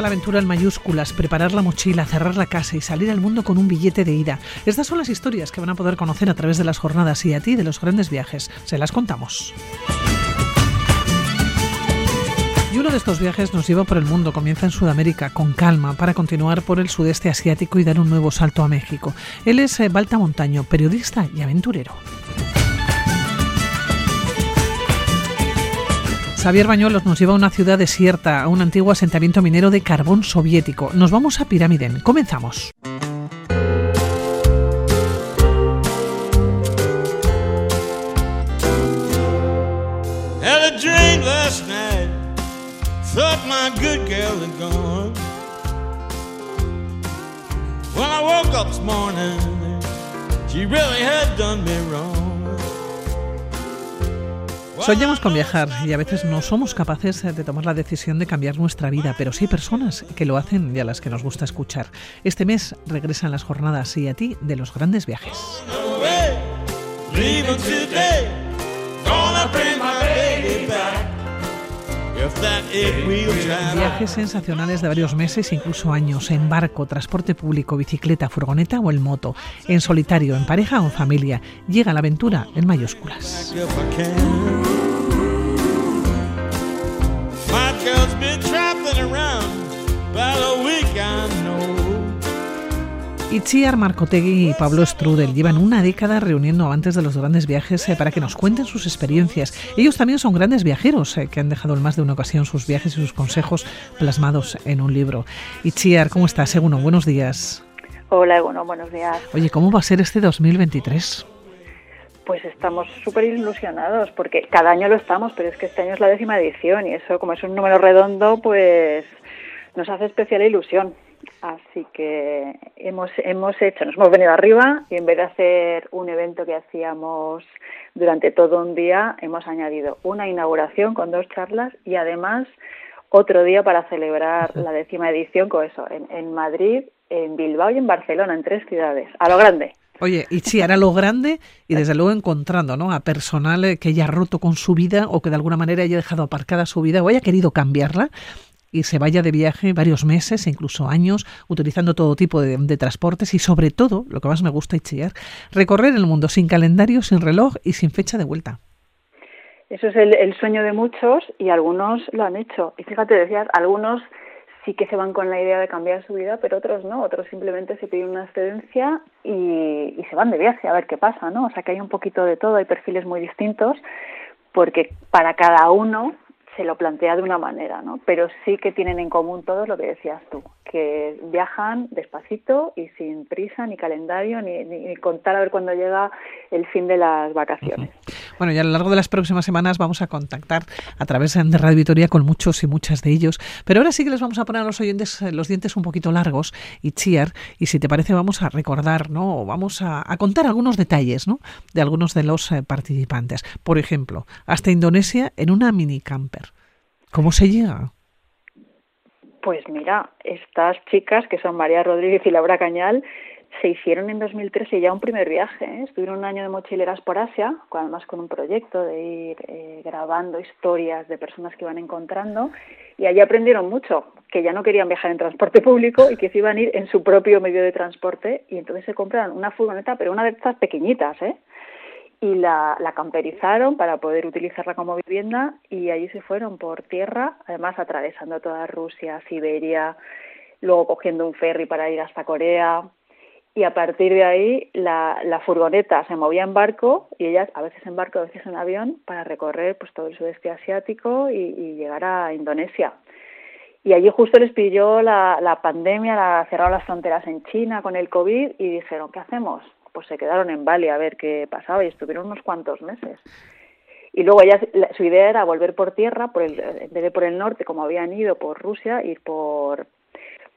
la aventura en mayúsculas, preparar la mochila, cerrar la casa y salir al mundo con un billete de ida. Estas son las historias que van a poder conocer a través de las jornadas y a ti de los grandes viajes. Se las contamos. Y uno de estos viajes nos lleva por el mundo, comienza en Sudamérica, con calma, para continuar por el sudeste asiático y dar un nuevo salto a México. Él es eh, Balta Montaño, periodista y aventurero. Javier Bañuelos nos lleva a una ciudad desierta, a un antiguo asentamiento minero de carbón soviético. Nos vamos a Pirámiden. Comenzamos. When I woke up this morning, she really had done me wrong. Soñamos con viajar y a veces no somos capaces de tomar la decisión de cambiar nuestra vida, pero sí hay personas que lo hacen y a las que nos gusta escuchar. Este mes regresan las jornadas y a ti de los grandes viajes. Viajes sensacionales de varios meses, incluso años, en barco, transporte público, bicicleta, furgoneta o en moto, en solitario, en pareja o en familia. Llega la aventura en mayúsculas. Itziar Marcotegui y Pablo Strudel llevan una década reuniendo antes de los grandes viajes eh, para que nos cuenten sus experiencias. Ellos también son grandes viajeros eh, que han dejado en más de una ocasión sus viajes y sus consejos plasmados en un libro. Itziar, ¿cómo estás? Seguno, buenos días. Hola, bueno, buenos días. Oye, ¿cómo va a ser este 2023? Pues estamos súper ilusionados, porque cada año lo estamos, pero es que este año es la décima edición y eso, como es un número redondo, pues nos hace especial ilusión. Así que hemos, hemos hecho, nos hemos venido arriba y en vez de hacer un evento que hacíamos durante todo un día, hemos añadido una inauguración con dos charlas y además otro día para celebrar la décima edición con eso, en, en Madrid, en Bilbao y en Barcelona, en tres ciudades, a lo grande. Oye, y sí, hará lo grande y desde luego encontrando ¿no? a personal que haya roto con su vida o que de alguna manera haya dejado aparcada su vida o haya querido cambiarla y se vaya de viaje varios meses, incluso años, utilizando todo tipo de, transportes y sobre todo, lo que más me gusta Itziar, recorrer el mundo sin calendario, sin reloj y sin fecha de vuelta. Eso es el, sueño de muchos y algunos lo han hecho. Y fíjate, decías, algunos sí que se van con la idea de cambiar su vida, pero otros no, otros simplemente se piden una excedencia y, y, se van de viaje a ver qué pasa, ¿no? O sea que hay un poquito de todo, hay perfiles muy distintos, porque para cada uno se lo plantea de una manera, ¿no? Pero sí que tienen en común todos lo que decías tú, que viajan despacito y sin prisa, ni calendario, ni, contar a ver cuándo llega el fin de las vacaciones. Bueno, y a lo largo de las próximas semanas vamos a contactar a través de Radio Vitoria con muchos y muchas de ellos, pero ahora sí que les vamos a poner los oyentes eh, los dientes un poquito largos y cheer, y si te parece vamos a recordar, ¿no? Vamos a, contar algunos detalles, ¿no? De algunos de los eh, participantes. Por ejemplo, hasta Indonesia en una mini camper. ¿Cómo se llega? Pues mira, estas chicas, que son María Rodríguez y Laura Cañal, se hicieron en 2013 ya un primer viaje. ¿eh? Estuvieron un año de mochileras por Asia, además con un proyecto de ir eh, grabando historias de personas que iban encontrando. Y allí aprendieron mucho, que ya no querían viajar en transporte público y que se iban a ir en su propio medio de transporte. Y entonces se compraron una furgoneta, pero una de estas pequeñitas, ¿eh? y la, la, camperizaron para poder utilizarla como vivienda y allí se fueron por tierra, además atravesando toda Rusia, Siberia, luego cogiendo un ferry para ir hasta Corea y a partir de ahí la, la furgoneta se movía en barco y ellas a veces en barco, a veces en avión para recorrer pues todo el sudeste asiático y, llegar a Indonesia. Y allí justo les pilló la, la pandemia, la, cerraron las fronteras en China con el COVID y dijeron, ¿qué hacemos? pues se quedaron en Bali a ver qué pasaba y estuvieron unos cuantos meses. Y luego ella, su idea era volver por tierra, por el, en vez de por el norte, como habían ido por Rusia, ir por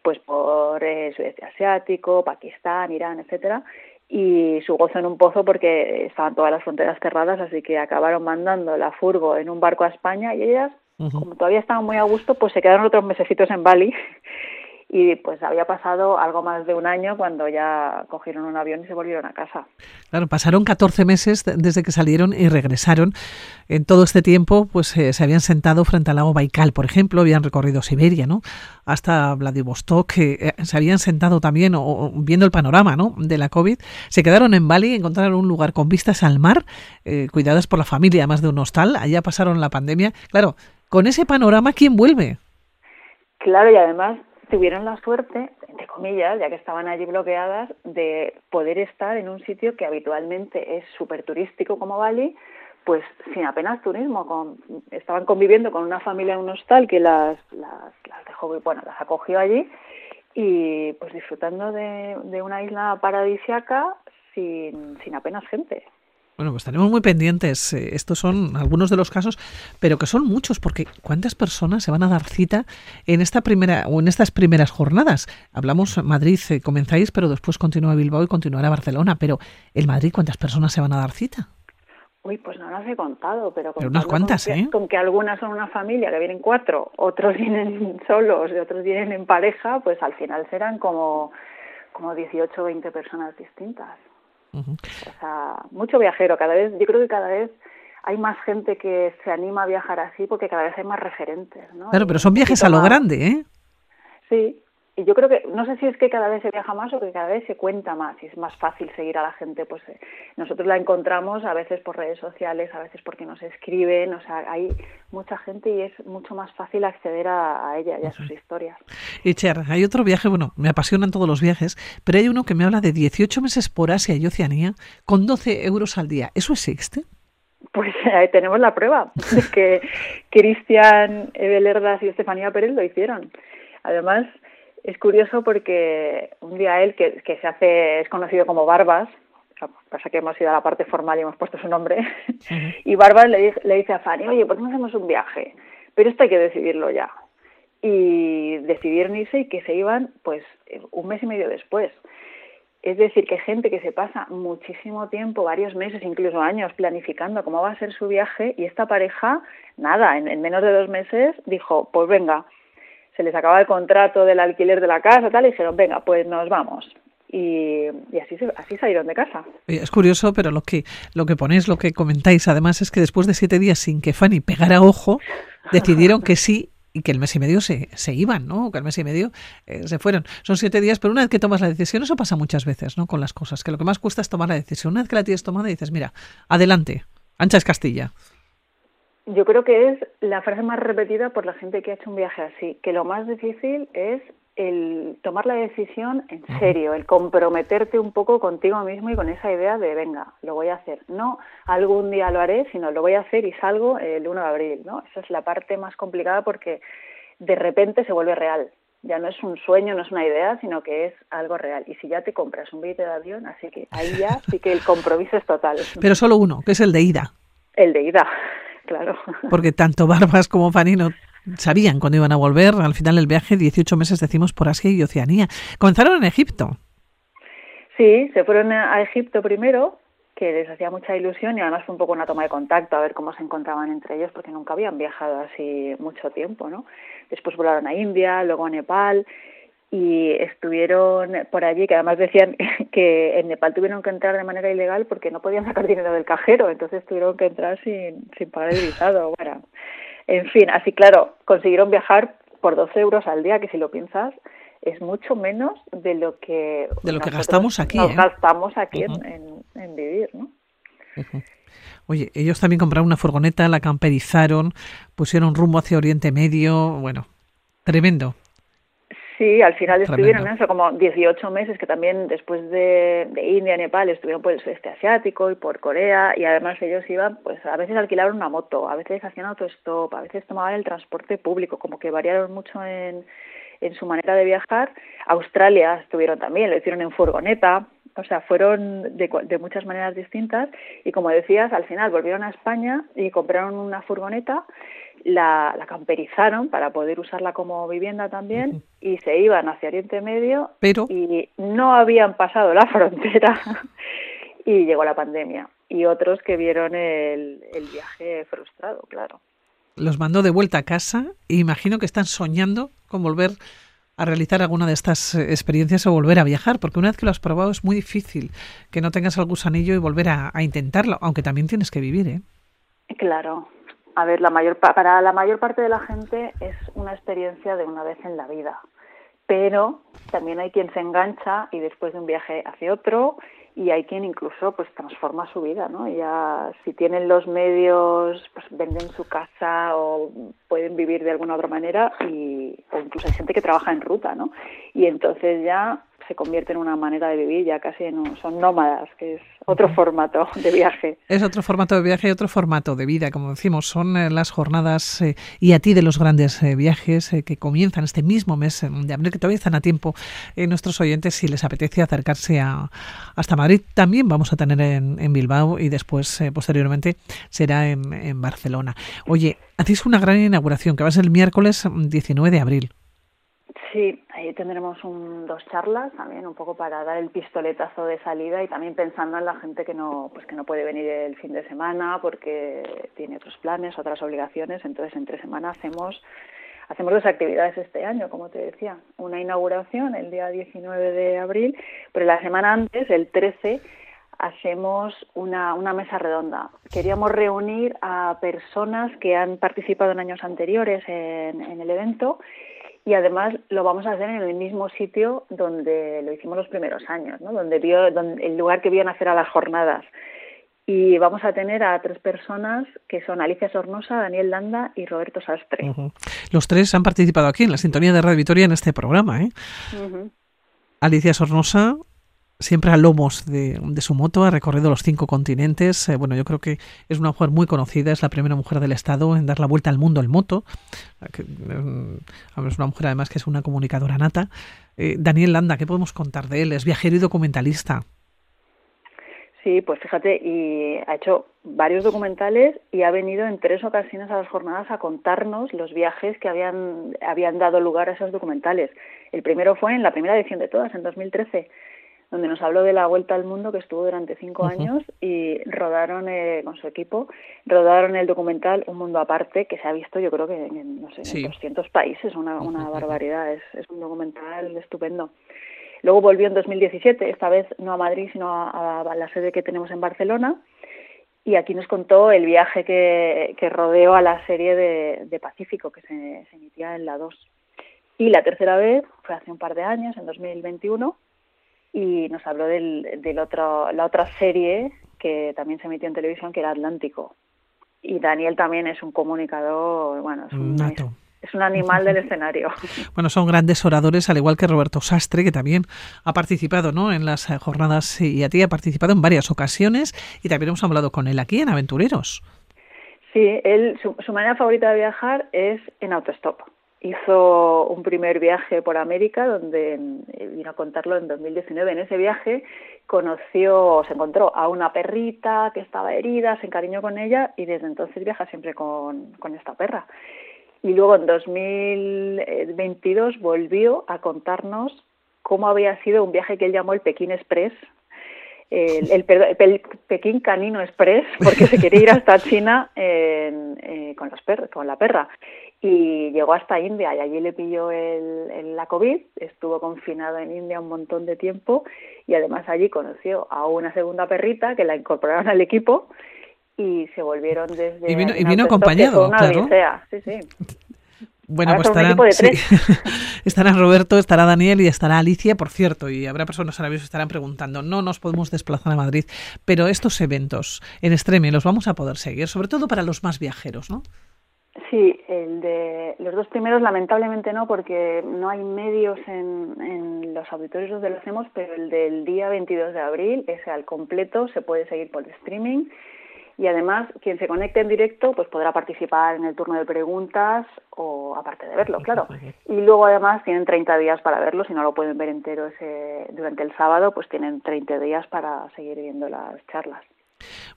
pues por el sudeste asiático, Pakistán, Irán, etcétera, y su gozo en un pozo porque estaban todas las fronteras cerradas, así que acabaron mandando la furgo en un barco a España y ellas, como todavía estaban muy a gusto, pues se quedaron otros mesecitos en Bali y pues había pasado algo más de un año cuando ya cogieron un avión y se volvieron a casa. Claro, pasaron 14 meses desde que salieron y regresaron. En todo este tiempo, pues eh, se habían sentado frente al lago Baikal, por ejemplo, habían recorrido Siberia, ¿no? Hasta Vladivostok, eh, se habían sentado también o, viendo el panorama, ¿no? De la COVID. Se quedaron en Bali, encontraron un lugar con vistas al mar, eh, cuidadas por la familia, además de un hostal. Allá pasaron la pandemia. Claro, con ese panorama, ¿quién vuelve? Claro, y además tuvieron la suerte, entre comillas, ya que estaban allí bloqueadas, de poder estar en un sitio que habitualmente es súper turístico como Bali, pues sin apenas turismo. Con, estaban conviviendo con una familia en un hostal que las, las, las dejó, bueno, las acogió allí y pues disfrutando de, una isla paradisiaca sin, sin apenas gente. Bueno, pues estaremos muy pendientes. Eh, estos son algunos de los casos, pero que son muchos, porque ¿cuántas personas se van a dar cita en esta primera o en estas primeras jornadas? Hablamos Madrid, eh, comenzáis, pero después continúa Bilbao y continuará Barcelona. Pero ¿en Madrid cuántas personas se van a dar cita? Uy, pues no las he contado, pero, pero unas cuantas, con ¿eh? Que, con que algunas son una familia, que vienen cuatro, otros vienen solos y otros vienen en pareja, pues al final serán como, como 18 o 20 personas distintas. O mucho viajero, cada vez, yo creo que cada vez hay más gente que se anima a viajar así porque cada vez hay más referentes, ¿no? Claro, pero son viajes a lo grande, ¿eh? Sí, y yo creo que, no sé si es que cada vez se viaja más o que cada vez se cuenta más y es más fácil seguir a la gente. Pues eh, nosotros la encontramos a veces por redes sociales, a veces porque nos escriben, o sea, hay mucha gente y es mucho más fácil acceder a, a ella y a sus historias. Y Cher, hay otro viaje, bueno, me apasionan todos los viajes, pero hay uno que me habla de 18 meses por Asia y Oceanía con 12 euros al día. ¿Eso existe? Pues eh, tenemos la prueba de que Cristian Ebelerdas y Estefanía Pérez lo hicieron. Además, es curioso porque un día él, que, que se hace, es conocido como Barbas, pasa que hemos ido a la parte formal y hemos puesto su nombre, y Barbas le, le dice a Fanny, oye, ¿por qué no hacemos un viaje? Pero esto hay que decidirlo ya. Y decidieron irse y que se iban pues un mes y medio después. Es decir, que gente que se pasa muchísimo tiempo, varios meses, incluso años, planificando cómo va a ser su viaje y esta pareja, nada, en, en menos de dos meses dijo, pues venga, se les acaba el contrato del alquiler de la casa, tal, y dijeron, venga, pues nos vamos. Y, así, así salieron de casa. Es curioso, pero lo que, lo que ponéis, lo que comentáis, además, es que después de siete días sin que Fanny pegara ojo, decidieron que sí y que el mes y medio se, se iban, ¿no? Que el mes y medio eh, se fueron. Son siete días, pero una vez que tomas la decisión, eso pasa muchas veces, ¿no? Con las cosas, que lo que más cuesta es tomar la decisión. Una vez que la tienes tomada, dices, mira, adelante, ancha es Castilla. Yo creo que es la frase más repetida por la gente que ha hecho un viaje así, que lo más difícil es el tomar la decisión en serio, el comprometerte un poco contigo mismo y con esa idea de, venga, lo voy a hacer. No algún día lo haré, sino lo voy a hacer y salgo el 1 de abril, ¿no? Esa es la parte más complicada porque de repente se vuelve real. Ya no es un sueño, no es una idea, sino que es algo real. Y si ya te compras un billete de avión, así que ahí ya sí que el compromiso es total. Pero solo uno, que es el de ida. El de ida, claro. Porque tanto Barbas como Fanino sabían cuándo iban a volver. Al final del viaje, 18 meses decimos por Asia y Oceanía. Comenzaron en Egipto. Sí, se fueron a Egipto primero, que les hacía mucha ilusión y además fue un poco una toma de contacto a ver cómo se encontraban entre ellos porque nunca habían viajado así mucho tiempo, ¿no? Después volaron a India, luego a Nepal y estuvieron por allí, que además decían que en Nepal tuvieron que entrar de manera ilegal porque no podían sacar dinero del cajero, entonces tuvieron que entrar sin, sin pagar el visado. Bueno, en fin, así claro, consiguieron viajar por 12 euros al día, que si lo piensas, es mucho menos de lo que de lo que gastamos aquí nos ¿eh? gastamos aquí uh -huh. en, en, en, vivir no uh -huh. Oye, ellos también compraron una furgoneta, la camperizaron, pusieron rumbo hacia Oriente Medio, bueno, tremendo. Sí, al final estuvieron Tremendo. eso como 18 meses, que también después de, de India, Nepal, estuvieron por el sudeste asiático y por Corea, y además ellos iban, pues a veces alquilaron una moto, a veces hacían autostop, a veces tomaban el transporte público, como que variaron mucho en, en su manera de viajar. Australia estuvieron también, lo hicieron en furgoneta, o sea, fueron de, de, muchas maneras distintas y como decías, al final volvieron a España y compraron una furgoneta, la, la camperizaron para poder usarla como vivienda también uh -huh. y se iban hacia Oriente Medio Pero... y no habían pasado la frontera y llegó la pandemia y otros que vieron el, el viaje frustrado, claro. Los mandó de vuelta a casa e imagino que están soñando con volver a realizar alguna de estas eh, experiencias o volver a viajar, porque una vez que lo has probado es muy difícil que no tengas el gusanillo y volver a, intentarlo, aunque también tienes que vivir, ¿eh? Claro. A ver, la mayor para la mayor parte de la gente es una experiencia de una vez en la vida, pero también hay quien se engancha y después de un viaje hace otro y hay quien incluso pues transforma su vida, ¿no? Ya si tienen los medios, pues venden su casa o pueden vivir de alguna otra manera y o incluso hay gente que trabaja en ruta, ¿no? Y entonces ya se convierte en una manera de vivir, ya casi no, son nómadas, que es otro formato de viaje. Es otro formato de viaje y otro formato de vida, como decimos, son eh, las jornadas eh, y a ti de los grandes eh, viajes que comienzan este mismo mes de abril, que todavía están a tiempo nuestros oyentes si les apetece acercarse a, hasta Madrid. También vamos a tener en, Bilbao y después, posteriormente, será en, en Barcelona. Oye, hacéis una gran inauguración que va a ser el miércoles 19 de abril. Sí, ahí tendremos un, dos charlas también, un poco para dar el pistoletazo de salida y también pensando en la gente que no, pues que no puede venir el fin de semana porque tiene otros planes, otras obligaciones. Entonces, entre semana hacemos hacemos dos actividades este año, como te decía, una inauguración el día 19 de abril, pero la semana antes, el 13, hacemos una, una mesa redonda. Queríamos reunir a personas que han participado en años anteriores en, en el evento y además lo vamos a hacer en el mismo sitio donde lo hicimos los primeros años, ¿no? donde vio, el lugar que vio nacer a las jornadas. Y vamos a tener a tres personas que son Alicia Sornosa, Daniel Landa y Roberto Sastre. Los tres han participado aquí en la sintonía de Radio Vitoria en este programa. ¿eh? Alicia Sornosa, siempre a lomos de, su moto, ha recorrido los cinco continentes. Eh, bueno, yo creo que es una mujer muy conocida, es la primera mujer del Estado en dar la vuelta al mundo en moto. Eh, es una mujer además que es una comunicadora nata. Eh, Daniel Landa, ¿qué podemos contar de él? Es viajero y documentalista. Sí, pues fíjate, y ha hecho varios documentales y ha venido en tres ocasiones a las jornadas a contarnos los viajes que habían, habían dado lugar a esos documentales. El primero fue en la primera edición de todas, en 2013 donde nos habló de la vuelta al mundo que estuvo durante cinco años y rodaron eh, con su equipo, rodaron el documental Un Mundo Aparte, que se ha visto yo creo que en, no sé, en 200 países, una, una barbaridad, es, es un documental estupendo. Luego volvió en 2017, esta vez no a Madrid, sino a, la sede que tenemos en Barcelona, y aquí nos contó el viaje que, que rodeó a la serie de, de Pacífico, que se, se emitía en la 2. Y la tercera vez fue hace un par de años, en 2021, y nos habló del, del otro, la otra serie que también se emitió en televisión, que era Atlántico. Y Daniel también es un comunicador, bueno, es un, Es, un animal del escenario. Bueno, son grandes oradores, al igual que Roberto Sastre, que también ha participado ¿no? en las jornadas y a ti ha participado en varias ocasiones y también hemos hablado con él aquí en Aventureros. Sí, él, su, su manera favorita de viajar es en autostop hizo un primer viaje por América, donde eh, vino a contarlo en 2019. En ese viaje conoció, se encontró a una perrita que estaba herida, se encariñó con ella y desde entonces viaja siempre con, con esta perra. Y luego en 2022 volvió a contarnos cómo había sido un viaje que él llamó el Pekín Express, el, el, Pekín Canino Express, porque se quería ir hasta China eh, con, los con la perra y llegó hasta India y allí le pilló el, la COVID, estuvo confinado en India un montón de tiempo y además allí conoció a una segunda perrita que la incorporaron al equipo y se volvieron desde... Y vino, y vino acompañado, claro. Sí, sí. Bueno, pues estarán, estarán Roberto, estará Daniel y estará Alicia, por cierto, y habrá personas ahora mismo que estarán preguntando, no nos podemos desplazar a Madrid, pero estos eventos en Extreme los vamos a poder seguir, sobre todo para los más viajeros, ¿no? Sí, el de los dos primeros lamentablemente no, porque no hay medios en, en los auditorios donde lo hacemos, pero el del día 22 de abril, ese al completo, se puede seguir por streaming y además quien se conecte en directo pues podrá participar en el turno de preguntas o aparte de verlo, claro. Y luego además tienen 30 días para verlo, si no lo pueden ver entero ese durante el sábado, pues tienen 30 días para seguir viendo las charlas.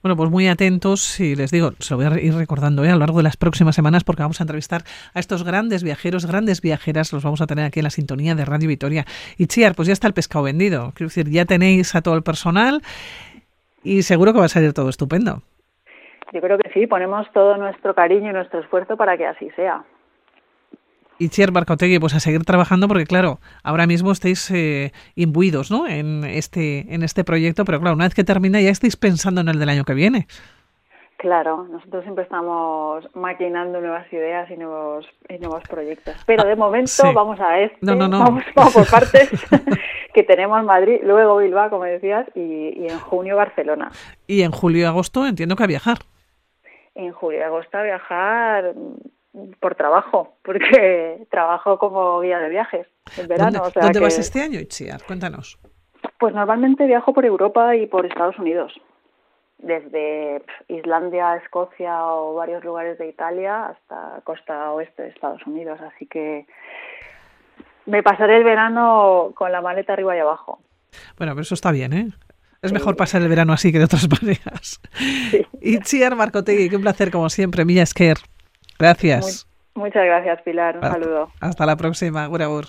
Bueno, pues muy atentos y les digo, se lo voy a ir recordando ¿eh? a lo largo de las próximas semanas porque vamos a entrevistar a estos grandes viajeros, grandes viajeras, los vamos a tener aquí en la sintonía de Radio Vitoria. Y Chiar, pues ya está el pescado vendido. Quiero decir, ya tenéis a todo el personal y seguro que va a salir todo estupendo. Yo creo que sí, ponemos todo nuestro cariño y nuestro esfuerzo para que así sea. Y Chier Barcotegui, pues a seguir trabajando porque claro, ahora mismo estáis eh, imbuidos ¿no? en, este, en este proyecto, pero claro, una vez que termina ya estáis pensando en el del año que viene. Claro, nosotros siempre estamos maquinando nuevas ideas y nuevos, y nuevos proyectos. Pero de momento vamos a este, Vamos, por partes, que tenemos Madrid, luego Bilbao, como decías, y, y en junio Barcelona. Y en julio y agosto entiendo que a viajar. En julio y agosto a viajar por trabajo, porque trabajo como guía de viajes en verano. ¿Dónde, ¿dónde vas este año, Itziar? Cuéntanos. Pues normalmente viajo por Europa y por Estados Unidos desde Islandia, Escocia o varios lugares de Italia hasta costa oeste de Estados Unidos. Así que me pasaré el verano con la maleta arriba y abajo. Bueno, pero eso está bien, ¿eh? Es mejor pasar el verano así que de otras maneras. Sí. Itziar Marcotegui, qué un placer como siempre. Milla Esquer. Gracias. muchas gracias, Pilar. Un saludo. Hasta la próxima. Gurabur.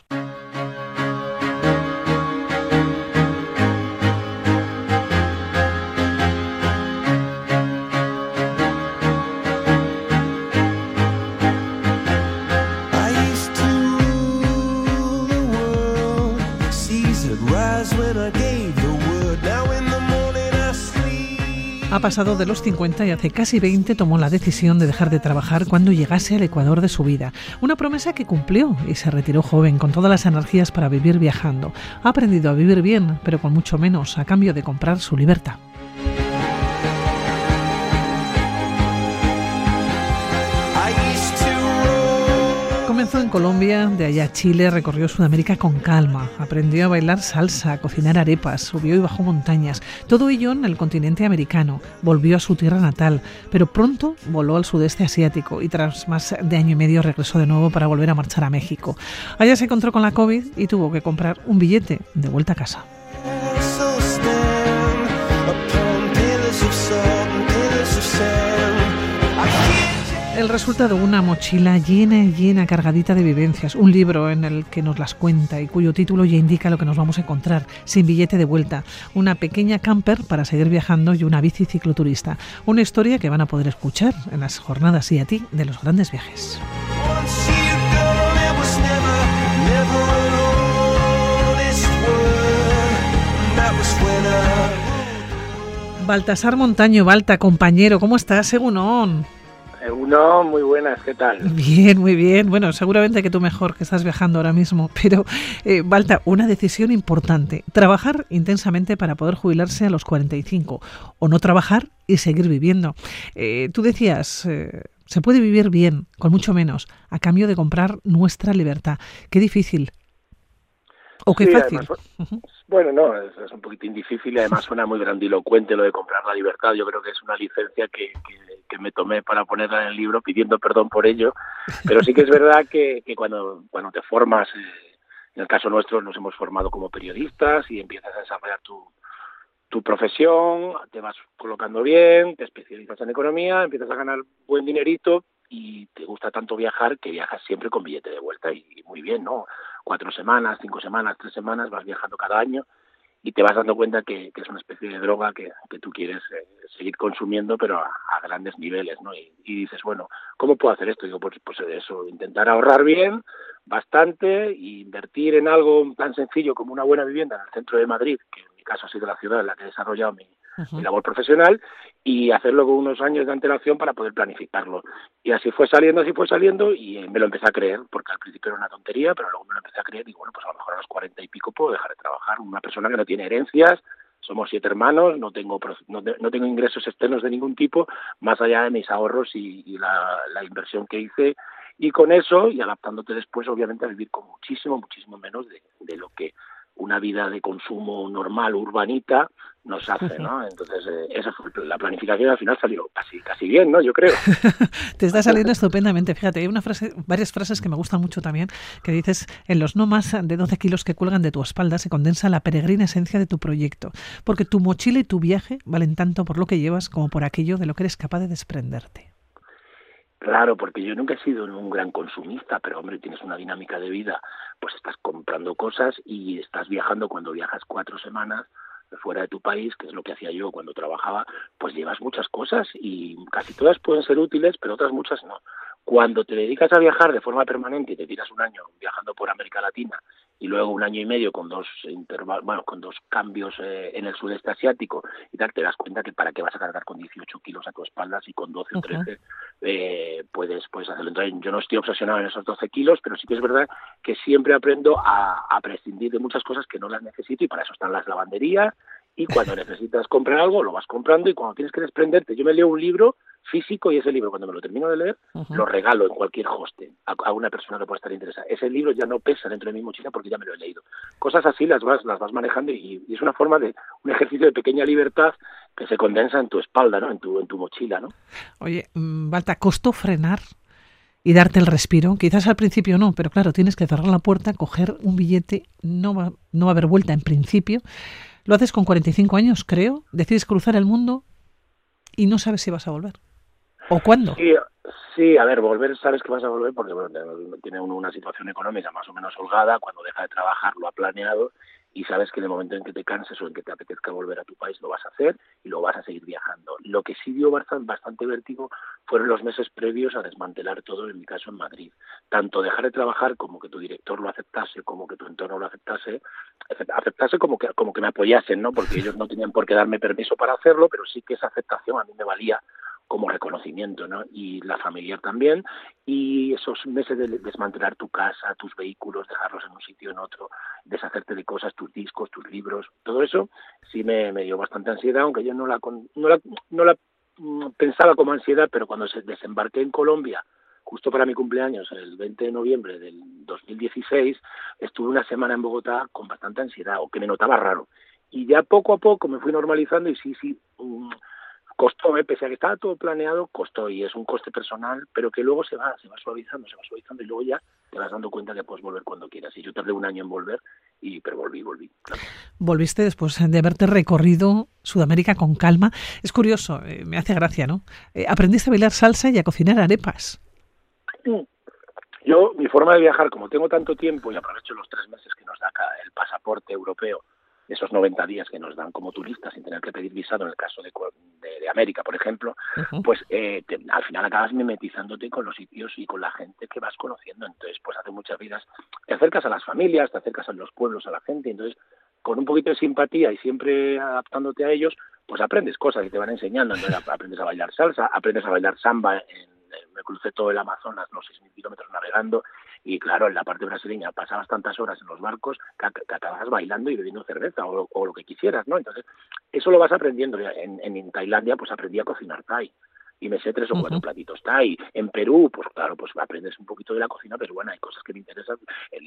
Ha pasado de los 50 y hace casi 20 tomó la decisión de dejar de trabajar cuando llegase al Ecuador de su vida. Una promesa que cumplió y se retiró joven con todas las energías para vivir viajando. Ha aprendido a vivir bien, pero con mucho menos, a cambio de comprar su libertad. Colombia, de allá a Chile, recorrió Sudamérica con calma, aprendió a bailar salsa, a cocinar arepas, subió y bajó montañas, todo ello en el continente americano, volvió a su tierra natal, pero pronto voló al sudeste asiático y tras más de año y medio regresó de nuevo para volver a marchar a México. Allá se encontró con la COVID y tuvo que comprar un billete de vuelta a casa. El resultado, una mochila llena y llena, cargadita de vivencias, un libro en el que nos las cuenta y cuyo título ya indica lo que nos vamos a encontrar, sin billete de vuelta, una pequeña camper para seguir viajando y una bici cicloturista, una historia que van a poder escuchar en las jornadas y a ti de los grandes viajes. Baltasar Montaño, Balta, compañero, ¿cómo estás, según uno, muy buenas, ¿qué tal? Bien, muy bien. Bueno, seguramente que tú mejor, que estás viajando ahora mismo. Pero, eh, Balta, una decisión importante. Trabajar intensamente para poder jubilarse a los 45 o no trabajar y seguir viviendo. Eh, tú decías, eh, se puede vivir bien, con mucho menos, a cambio de comprar nuestra libertad. Qué difícil. ¿O qué fácil? bueno, no, es, un poquitín difícil y además suena muy grandilocuente lo de comprar la libertad. Yo creo que es una licencia que me tomé para ponerla en el libro pidiendo perdón por ello, pero sí que es verdad que, cuando, cuando te formas, eh, en el caso nuestro nos hemos formado como periodistas y empiezas a desarrollar tu, tu profesión, te vas colocando bien, te especializas en economía, empiezas a ganar buen dinerito y te gusta tanto viajar que viajas siempre con billete de vuelta y muy bien, ¿no? Cuatro semanas, cinco semanas, tres semanas, vas viajando cada año y te vas dando cuenta que, es una especie de droga que, que tú quieres eh, seguir consumiendo, pero a, grandes niveles, ¿no? Y, dices, bueno, ¿cómo puedo hacer esto? digo, pues, pues eso, intentar ahorrar bien, bastante, e invertir en algo tan sencillo como una buena vivienda en el centro de Madrid, que en mi caso ha sido la ciudad en la que he desarrollado mi, mi labor profesional y hacerlo con unos años de antelación para poder planificarlo. Y así fue saliendo, así fue saliendo y eh, me lo empecé a creer, porque al principio era una tontería, pero luego me lo empecé a creer y bueno, pues a lo mejor a los cuarenta y pico puedo dejar de trabajar. Una persona que no tiene herencias, somos siete hermanos, no tengo, no, tengo ingresos externos de ningún tipo, más allá de mis ahorros y, la, inversión que hice. Y con eso, y adaptándote después, obviamente, a vivir con muchísimo, muchísimo menos de lo que una vida de consumo normal, urbanita, nos hace, ¿no? Entonces, eh, esa fue la planificación al final salió casi, casi bien, ¿no? Yo creo. Te está saliendo estupendamente. Fíjate, hay una frase, varias frases que me gustan mucho también, que dices, en los no más de 12 kilos que cuelgan de tu espalda se condensa la peregrina esencia de tu proyecto, porque tu mochila y tu viaje valen tanto por lo que llevas como por aquello de lo que eres capaz de desprenderte. Claro, porque yo nunca he sido un gran consumista, pero hombre, tienes una dinámica de vida, pues estás comprando cosas y estás viajando cuando viajas cuatro semanas fuera de tu país, que es lo que hacía yo cuando trabajaba, pues llevas muchas cosas y casi todas pueden ser útiles, pero otras muchas no. Cuando te dedicas a viajar de forma permanente y te tiras un año viajando por América Latina y luego un año y medio con dos intervalos, bueno, con dos cambios eh, en el sudeste asiático y tal, te das cuenta que para qué vas a cargar con 18 kilos a tu espalda y con 12 o 13 eh, puedes, puedes hacerlo. Entonces, yo no estoy obsesionado en esos 12 kilos, pero sí que es verdad que siempre aprendo a, a prescindir de muchas cosas que no las necesito y para eso están las lavanderías y cuando necesitas comprar algo lo vas comprando y cuando tienes que desprenderte, yo me leo un libro físico y ese libro cuando me lo termino de leer lo regalo en cualquier hostel a, una persona que pueda estar interesada. Ese libro ya no pesa dentro de mi mochila porque ya me lo he leído. Cosas así las vas las vas manejando y, es una forma de un ejercicio de pequeña libertad que se condensa en tu espalda, ¿no? En tu en tu mochila, ¿no? Oye, Balta, mm, ¿costó frenar y darte el respiro. Quizás al principio no, pero claro, tienes que cerrar la puerta, coger un billete, no va, no va a haber vuelta en principio. Lo haces con 45 años, creo, decides cruzar el mundo y no sabes si vas a volver. ¿O cuándo? Sí, a ver, volver sabes que vas a volver porque bueno, tiene una situación económica más o menos holgada, cuando deja de trabajar lo ha planeado y sabes que en el momento en que te canses o en que te apetezca volver a tu país lo vas a hacer y lo vas a seguir viajando. Lo que sí dio bastante, bastante vértigo fueron los meses previos a desmantelar todo, en mi caso en Madrid. Tanto dejar de trabajar como que tu director lo aceptase, como que tu entorno lo aceptase, aceptase como que, como que me apoyasen, ¿no? Porque ellos no tenían por qué darme permiso para hacerlo, pero sí que esa aceptación a mí me valía como reconocimiento, ¿no? Y la familiar también, y esos meses de desmantelar tu casa, tus vehículos, dejarlos en un sitio en otro, deshacerte de cosas, tus discos, tus libros, todo eso sí me, me dio bastante ansiedad, aunque yo no la, no la, no la mm, pensaba como ansiedad, pero cuando se desembarqué en Colombia, justo para mi cumpleaños, el 20 de noviembre del 2016, estuve una semana en Bogotá con bastante ansiedad, o que me notaba raro. Y ya poco a poco me fui normalizando y sí, sí, mm, costó, ¿eh? pese a que estaba todo planeado, costó y es un coste personal, pero que luego se va, se va suavizando, se va suavizando y luego ya te vas dando cuenta que puedes volver cuando quieras. Y yo tardé un año en volver, y pero volví, volví. Volviste después de haberte recorrido Sudamérica con calma. Es curioso, eh, me hace gracia, ¿no? Eh, aprendiste a bailar salsa y a cocinar arepas. Yo, mi forma de viajar, como tengo tanto tiempo y aprovecho los tres meses que nos da el pasaporte europeo esos 90 días que nos dan como turistas sin tener que pedir visado en el caso de, de, América, por ejemplo, pues eh, al final acabas mimetizándote con los sitios y con la gente que vas conociendo. Entonces, pues hace muchas vidas, te acercas a las familias, te acercas a los pueblos, a la gente, entonces con un poquito de simpatía y siempre adaptándote a ellos, pues aprendes cosas y te van enseñando. Aprendes a bailar salsa, aprendes a bailar samba en me crucé todo el Amazonas, los 6.000 kilómetros navegando, y claro, en la parte brasileña pasabas tantas horas en los barcos que, acababas bailando y bebiendo cerveza o, lo que quisieras, ¿no? Entonces, eso lo vas aprendiendo. En, en, Tailandia, pues aprendí a cocinar Thai y me sé tres o cuatro platitos Thai. En Perú, pues claro, pues aprendes un poquito de la cocina pero bueno, hay cosas que me interesan,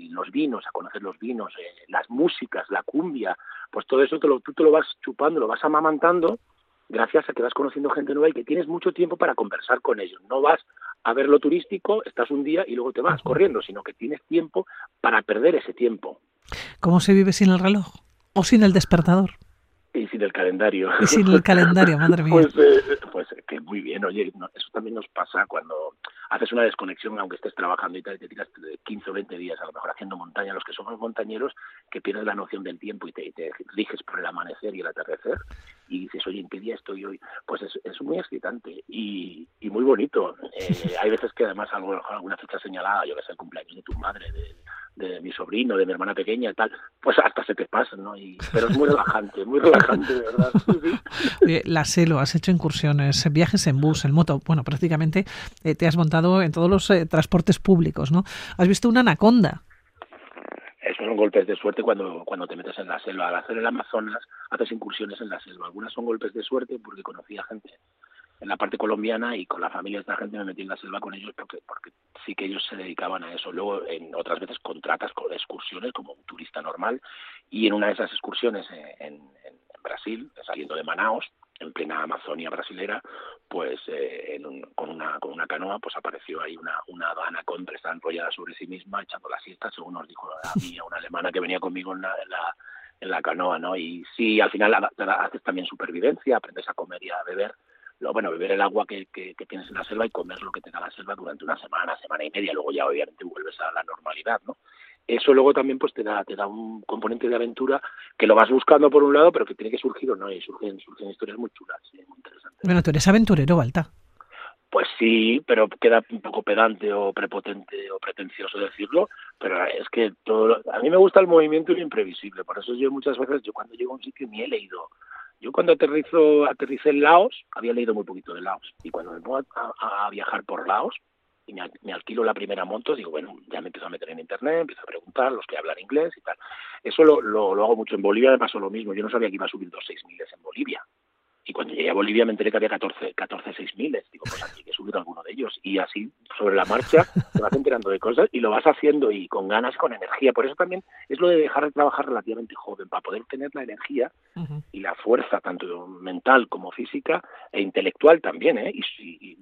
los vinos, a conocer los vinos, eh, las músicas, la cumbia, pues todo eso te lo, tú te lo vas chupando, lo vas amamantando gracias a que vas conociendo gente nueva y que tienes mucho tiempo para conversar con ellos. No vas a ver lo turístico, estás un día y luego te vas corriendo, sino que tienes tiempo para perder ese tiempo. ¿Cómo se vive sin el reloj? ¿O sin el despertador? Y sin el calendario. Y sin el calendario, madre mía. pues, eh, pues que muy bien, oye, eso también nos pasa cuando haces una desconexión, aunque estés trabajando y tal, y te tiras 15 o 20 días a lo mejor haciendo montaña, los que somos montañeros, que pierdes la noción del tiempo y te, te riges por el amanecer y el atardecer, y dices, oye, ¿en qué día estoy hoy? Pues es, es muy excitante y, y muy bonito. Eh, hay veces que además a lo mejor alguna fecha señalada, yo que sé, el cumpleaños de tu madre, de, de mi sobrino, de mi hermana pequeña y tal, pues hasta se te pasa, ¿no? Y, pero es muy relajante, muy relajante, de verdad. la SELO, has hecho incursiones, viajes en bus, en moto, bueno, prácticamente eh, te has montado en todos los eh, transportes públicos, ¿no? Has visto una anaconda. Esos son golpes de suerte cuando, cuando te metes en la selva. Al hacer el Amazonas, haces incursiones en la selva. Algunas son golpes de suerte porque conocí a gente en la parte colombiana y con la familia de esta gente me metí en la selva con ellos porque, porque sí que ellos se dedicaban a eso. Luego, en otras veces contratas con excursiones como un turista normal y en una de esas excursiones en, en, Brasil, saliendo de Manaos, en plena Amazonia brasilera, pues eh, con, una, con una canoa pues apareció ahí una, una anaconda, estaba enrollada sobre sí misma, echando la siesta, según nos dijo a mí, a una alemana que venía conmigo en la, en la, canoa, ¿no? Y sí, al final haces también supervivencia, aprendes a comer y a beber, lo, bueno, beber el agua que, que, tienes en la selva y comer lo que te da la selva durante una semana, semana y media, luego ya obviamente vuelves a la normalidad, ¿no? Eso luego también pues te da, te da un componente de aventura que lo vas buscando por un lado, pero que tiene que surgir o no, y surgen, surgen historias muy chulas, muy interesantes. Bueno, tú eres aventurero, Balta. Pues sí, pero queda un poco pedante o prepotente o pretencioso decirlo, pero es que todo a mí me gusta el movimiento y lo imprevisible, por eso yo muchas veces, yo cuando llego a un sitio ni he leído. Yo cuando aterrizo, aterricé en Laos, había leído muy poquito de Laos, y cuando me pongo a, viajar por Laos, y me, alquilo la primera moto, digo, bueno, ya me empiezo a meter en internet, empiezo a preguntar los que hablan inglés y tal. Eso lo, lo, lo hago mucho en Bolivia, me pasó lo mismo. Yo no sabía que iba a subir dos seis miles en Bolivia. Y cuando llegué a Bolivia me enteré que había 14, 14 miles. Digo, pues aquí que subir alguno de ellos. Y así, sobre la marcha, te vas enterando de cosas y lo vas haciendo y con ganas, con energía. Por eso también es lo de dejar de trabajar relativamente joven, para poder tener la energía y la fuerza, tanto mental como física e intelectual también, ¿eh? y,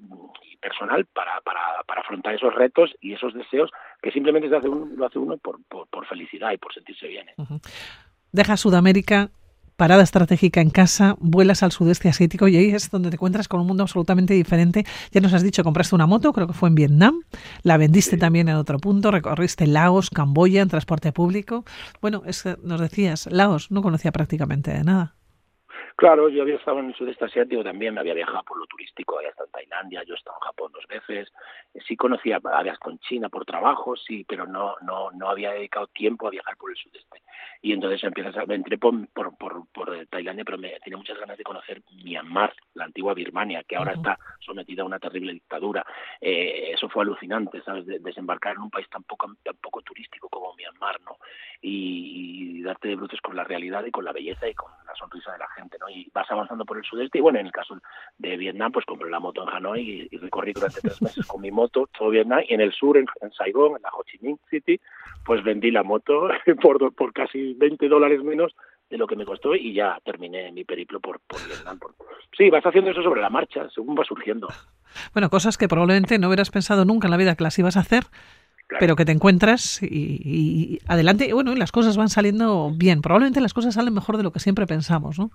personal, para, para, para, afrontar esos retos y esos deseos que simplemente se hace uno, lo hace uno por, por, felicidad y por sentirse bien. ¿eh? Deja Sudamérica parada estratégica en casa, vuelas al sudeste asiático y ahí es donde te encuentras con un mundo absolutamente diferente. Ya nos has dicho, compraste una moto, creo que fue en Vietnam, la vendiste también en otro punto, recorriste Laos, Camboya en transporte público. Bueno, es nos decías, Laos no conocía prácticamente de nada. Claro, yo había estado en el sudeste asiático también, me había viajado por lo turístico, había estado en Tailandia, yo he estado en Japón dos veces, sí conocía, había con China por trabajo, sí, pero no, no, no había dedicado tiempo a viajar por el sudeste. Y entonces empiezas a, me entré por, por, por, Tailandia, pero me tenía muchas ganas de conocer Myanmar, la antigua Birmania, que ahora está sometida a una terrible dictadura. Eh, eso fue alucinante, ¿sabes? desembarcar en un país tan poco, tan poco turístico como Myanmar, ¿no? Y, y darte de bruces con la realidad y con la belleza y con la sonrisa de la gente, ¿no? Y vas avanzando por el sudeste y bueno, en el caso de Vietnam, pues compré la moto en Hanoi y, recorrí durante tres meses con mi moto todo Vietnam y en el sur, en, Saigon, en la Ho Chi Minh City, pues vendí la moto por, por casi 20 dólares menos de lo que me costó y ya terminé mi periplo por, Vietnam. Sí, vas haciendo eso sobre la marcha, según va surgiendo. Bueno, cosas que probablemente no hubieras pensado nunca en la vida que las ibas a hacer, pero que te encuentras y, adelante, y bueno, y las cosas van saliendo bien. Probablemente las cosas salen mejor de lo que siempre pensamos, ¿no?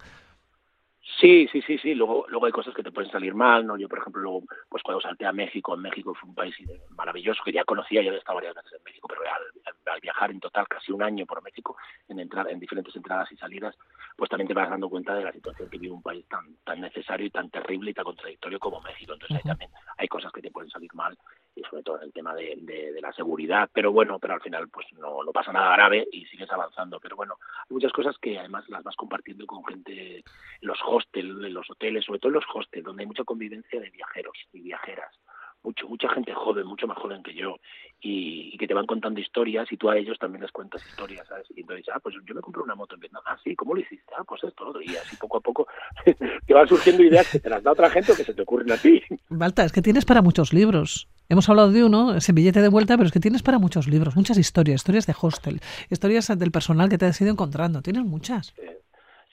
Sí, sí, sí, sí. Luego, luego hay cosas que te pueden salir mal, ¿no? Yo, por ejemplo, luego, pues cuando salté a México, en México fue un país maravilloso que ya conocía, ya había estado varias veces en México, pero al, viajar en total casi un año por México, en entrar en diferentes entradas y salidas, pues también te vas dando cuenta de la situación que vive un país tan tan necesario y tan terrible y tan contradictorio como México. Entonces ahí también hay cosas que te pueden salir mal y sobre todo en el tema de, de, la seguridad, pero bueno, pero al final pues no, pasa nada grave y sigues avanzando. Pero bueno, hay muchas cosas que además las vas compartiendo con gente, los hostels, los hoteles, sobre todo en los hostels, donde hay mucha convivencia de viajeros y viajeras mucho, mucha gente joven, mucho más joven que yo, y, que te van contando historias y tú a ellos también les cuentas historias. Y entonces, ah, pues yo me compré una moto en Vietnam, ah, sí, ¿cómo lo hiciste? Ah, pues esto, y así poco a poco te van surgiendo ideas que te las da otra gente o que se te ocurren a ti. Balta, es que tienes para muchos libros. Hemos hablado de uno, ese billete de vuelta, pero es que tienes para muchos libros, muchas historias, historias de hostel, historias del personal que te has ido encontrando, tienes muchas.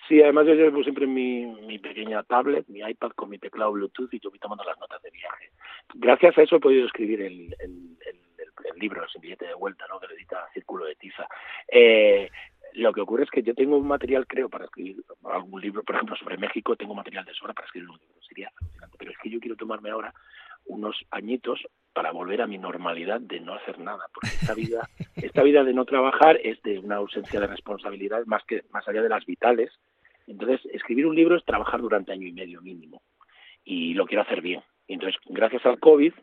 Sí, además yo llevo siempre mi, mi pequeña tablet, mi iPad con mi teclado Bluetooth y yo voy tomando las notas de viaje. Gracias a eso he podido escribir el, el, el, libro, el billete de vuelta, ¿no? que lo edita Círculo de Tiza. Eh, lo que ocurre es que yo tengo un material, creo, para escribir algún libro, por ejemplo, sobre México, tengo material de sobra para escribir un libro. Sería alucinante. Pero es que yo quiero tomarme ahora unos añitos para volver a mi normalidad de no hacer nada, porque esta vida, esta vida de no trabajar es de una ausencia de responsabilidad más que más allá de las vitales, entonces, escribir un libro es trabajar durante año y medio mínimo y lo quiero hacer bien. entonces, gracias al COVID,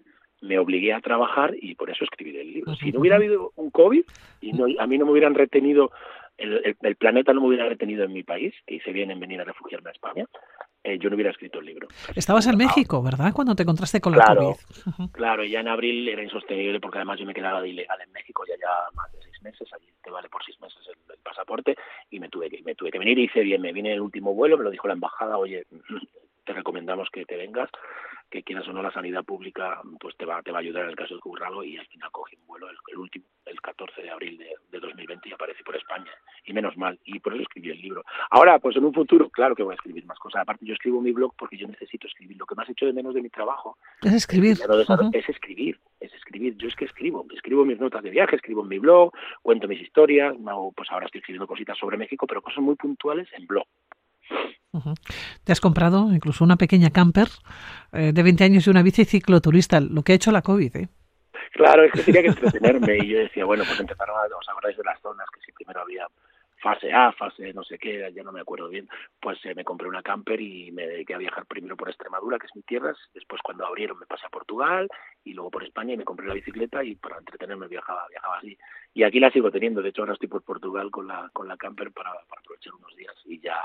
me obligué a trabajar y por eso escribí el libro. Si no hubiera habido un COVID y no, a mí no me hubieran retenido, el, planeta no me hubiera retenido en mi país, que hice bien en venir a refugiarme a España, eh, yo no hubiera escrito el libro. Estabas en México, ¿verdad? Cuando te encontraste con la COVID. Claro, ya en abril era insostenible porque además yo me quedaba de ilegal en México ya ya más de seis meses, allí te vale por seis meses el, pasaporte y me tuve que me tuve que venir y hice bien, me vine el último vuelo, me lo dijo la embajada, oye, te recomendamos que te vengas, que quieras o no la sanidad pública pues te va te va a ayudar en el caso de algo y al final cogí un vuelo el, último, el 14 de abril de, de 2020 y aparecí por España y menos mal y por eso escribí el libro. Ahora pues en un futuro claro que voy a escribir más cosas. Aparte yo escribo mi blog porque yo necesito escribir. Lo que más hecho de menos de mi trabajo es escribir. Es escribir, es escribir. Yo es que escribo, escribo mis notas de viaje, escribo en mi blog, cuento mis historias, pues ahora estoy escribiendo cositas sobre México, pero cosas muy puntuales en blog. Te has comprado incluso una pequeña camper eh, de 20 años y una bici cicloturista, lo que ha hecho la COVID, ¿eh? Claro, es que tenía que entretenerme y yo decía, bueno, pues empezaron a, ¿os de las zonas que si primero había fase A, fase no sé qué, ya no me acuerdo bien, pues eh, me compré una camper y me dediqué a viajar primero por Extremadura, que es mi tierra, después cuando abrieron me pasé a Portugal y luego por España y me compré la bicicleta y para entretenerme viajaba, viajaba así. Y aquí la sigo teniendo, de hecho ahora estoy por Portugal con la, con la camper para aprovechar unos días y ya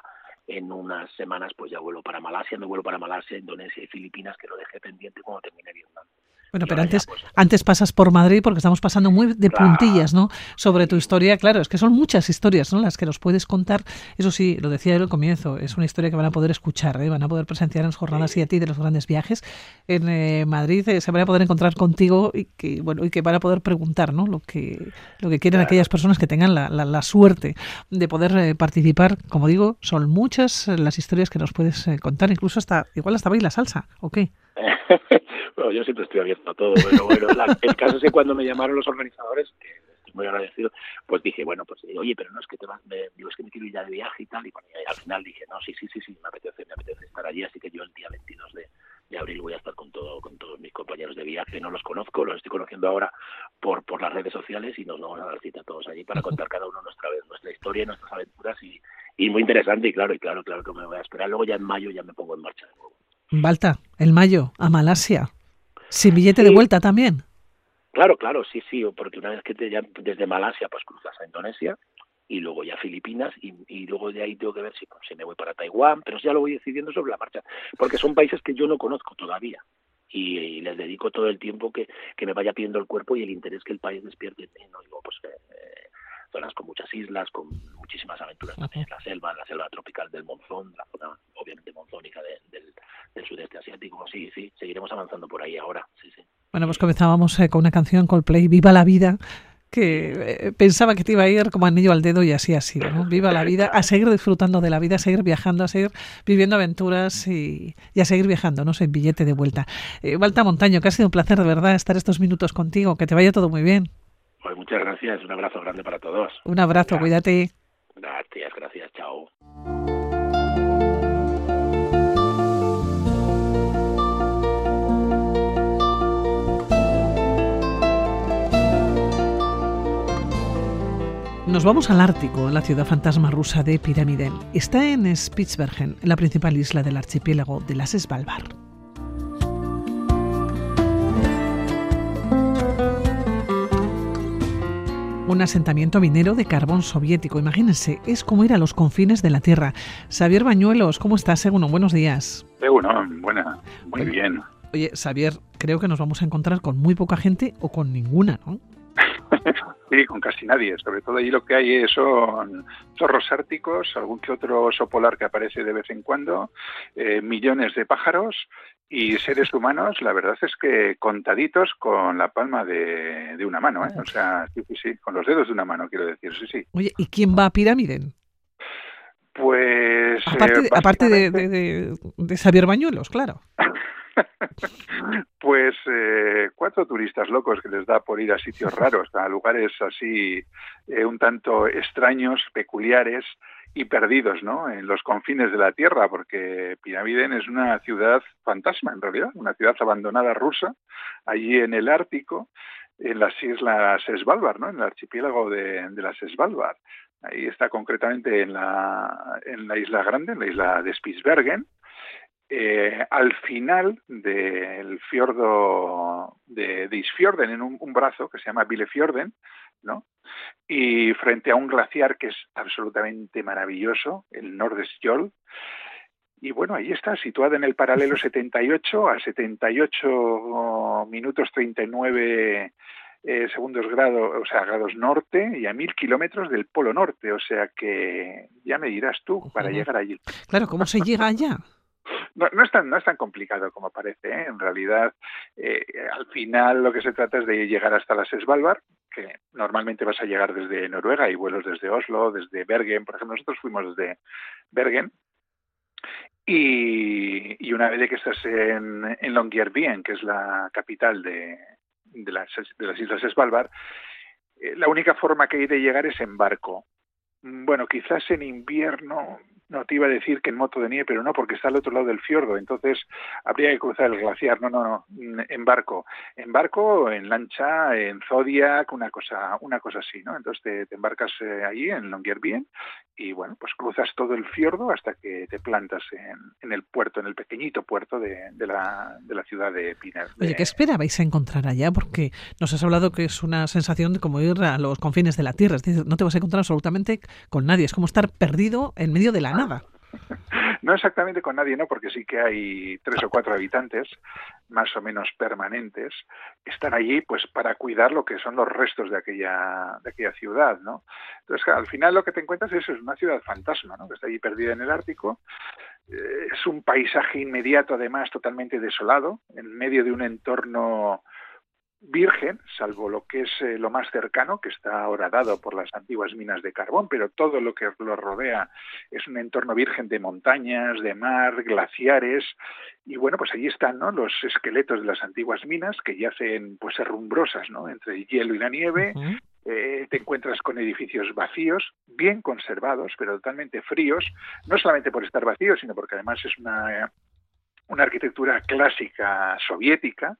en unas semanas pues ya vuelo para Malasia, me vuelo para Malasia, Indonesia y Filipinas, que lo dejé pendiente cuando terminé Vietnam. Bueno, pero antes, pues, antes pasas por Madrid porque estamos pasando muy de puntillas, ¿no? Sobre tu historia, claro, es que son muchas historias, ¿no? Las que nos puedes contar. Eso sí, lo decía yo al comienzo, es una historia que van a poder escuchar, ¿eh? van a poder presenciar en las jornadas y a ti de los grandes viajes. En eh, Madrid eh, se van a poder encontrar contigo y que, bueno, y que van a poder preguntar, ¿no? Lo que, lo que quieren aquellas personas que tengan la, la, la suerte de poder participar. Como digo, son muchas las historias que nos puedes contar, incluso hasta, igual hasta la salsa, ¿o qué? bueno, yo siempre estoy abierto a todo, pero bueno, el caso es que cuando me llamaron los organizadores, que estoy muy agradecido, pues dije, bueno, pues oye, pero no es que te vas, me, digo, es que me quiero ir ya de viaje y tal, y, al final dije, no, sí, sí, sí, sí, me apetece, me apetece estar allí, así que yo el día 22 de, de abril voy a estar con todo con todos mis compañeros de viaje no los conozco los estoy conociendo ahora por por las redes sociales y nos vamos a dar cita todos allí para contar cada uno nuestra nuestra historia nuestras aventuras y, y muy interesante y claro y claro claro que me voy a esperar luego ya en mayo ya me pongo en marcha de nuevo Balta, el mayo, a Malasia. ¿Sin billete de vuelta también? Claro, claro, sí, sí, porque una vez que te, ya desde Malasia pues cruzas a Indonesia y luego ya Filipinas y, y luego de ahí tengo que ver si, pues, si me voy para Taiwán, pero ya lo voy decidiendo sobre la marcha, porque son países que yo no conozco todavía y, les dedico todo el tiempo que, que, me vaya pidiendo el cuerpo y el interés que el país despierte en mí, ¿no? Digo, pues eh, zonas con muchas islas, con muchísimas aventuras también, la selva, la selva tropical del monzón, la zona obviamente monzónica del, del, sudeste asiático, sí, sí, seguiremos avanzando por ahí ahora, sí, sí. Bueno, pues comenzábamos eh, con una canción Coldplay, Viva la vida, que eh, pensaba que te iba a ir como anillo al dedo y así ha sido, ¿no? Viva la vida, a seguir disfrutando de la vida, a seguir viajando, a seguir viviendo aventuras y, y a seguir viajando, no sé, billete de vuelta. Eh, Valta Montaño, que ha sido un placer de verdad estar estos minutos contigo, que te vaya todo muy bien. Pues muchas gracias, un abrazo grande para todos. Un abrazo, cuídate. Gracias, gracias, chao. Nos vamos al Ártico, en la ciudad fantasma rusa de Pyramiden. Está en Spitsbergen, la principal isla del archipiélago de las Svalbard. Un asentamiento minero de carbón soviético. Imagínense, es como ir a los confines de la Tierra. Xavier Bañuelos, ¿cómo estás, Seguno? Buenos días. Seguno, buena, muy bien. Oye, Xavier, creo que nos vamos a encontrar con muy poca gente o con ninguna, ¿no? sí, con casi nadie. Sobre todo allí lo que hay son zorros árticos, algún que otro oso polar que aparece de vez en cuando, eh, millones de pájaros y seres humanos, la verdad es que contaditos con la palma de, una mano, ¿eh? O sea, sí, sí, sí, con los dedos de una mano, quiero decir, sí, sí. Oye, ¿y quién va a Pirámiden? Pues... Aparte, de, aparte de, de, de Xavier Bañuelos, claro. pues eh, cuatro turistas locos que les da por ir a sitios raros, a lugares así eh, un tanto extraños, peculiares y perdidos, ¿no? En los confines de la Tierra, porque Piramiden es una ciudad fantasma, en realidad, una ciudad abandonada rusa, allí en el Ártico, en las islas Svalbard, ¿no? En el archipiélago de, las Svalbard. Ahí está concretamente en la, en la isla grande, en la isla de Spitsbergen, eh, al final del fiordo de, de Isfjorden, en un, brazo que se llama Bilefjorden, ¿no? y frente a un glaciar que es absolutamente maravilloso, el Nordestjol, y bueno, ahí está, situada en el paralelo 78 a 78 minutos 39 eh, segundos grados, o sea, grados norte y a mil kilómetros del polo norte. O sea que ya me dirás tú para llegar allí. Claro, ¿cómo se llega allá? No, no, es tan, no es tan complicado como parece. ¿eh? En realidad, eh, al final lo que se trata es de llegar hasta las Svalbard, que normalmente vas a llegar desde Noruega, hay vuelos desde Oslo, desde Bergen. Por ejemplo, nosotros fuimos desde Bergen. Y, una vez que estás en, en Longyearbyen, que es la capital de, de, las, de las Islas Svalbard, eh, la única forma que hay de llegar es en barco. Bueno, quizás en invierno No, te iba a decir que en moto de nieve, pero no, porque está al otro lado del fiordo, entonces habría que cruzar el glaciar. No, no, no, en barco. En barco, en lancha, en Zodiac, una cosa, una cosa así, ¿no? Entonces te, embarcas eh, allí en Longyearbyen y, bueno, pues cruzas todo el fiordo hasta que te plantas en, el puerto, en el pequeñito puerto de, la, de la ciudad de Piner. Oye, ¿qué esperabais a encontrar allá? Porque nos has hablado que es una sensación de como ir a los confines de la Tierra, es decir, no te vas a encontrar absolutamente con nadie, es como estar perdido en medio de la nada. No exactamente con nadie, ¿no? Porque sí que hay tres o cuatro habitantes, más o menos permanentes, que están allí pues para cuidar lo que son los restos de aquella, de aquella ciudad, ¿no? Entonces, al final lo que te encuentras es, es una ciudad fantasma, ¿no? Que está allí perdida en el Ártico. Eh, es un paisaje inmediato, además, totalmente desolado, en medio de un entorno virgen, salvo lo que es eh, lo más cercano, que está ahora dado por las antiguas minas de carbón, pero todo lo que lo rodea es un entorno virgen de montañas, de mar, glaciares, y bueno, pues allí están ¿no? los esqueletos de las antiguas minas que yacen pues herrumbrosas, ¿no? entre el hielo y la nieve, eh, te encuentras con edificios vacíos, bien conservados, pero totalmente fríos, no solamente por estar vacíos, sino porque además es una una arquitectura clásica soviética,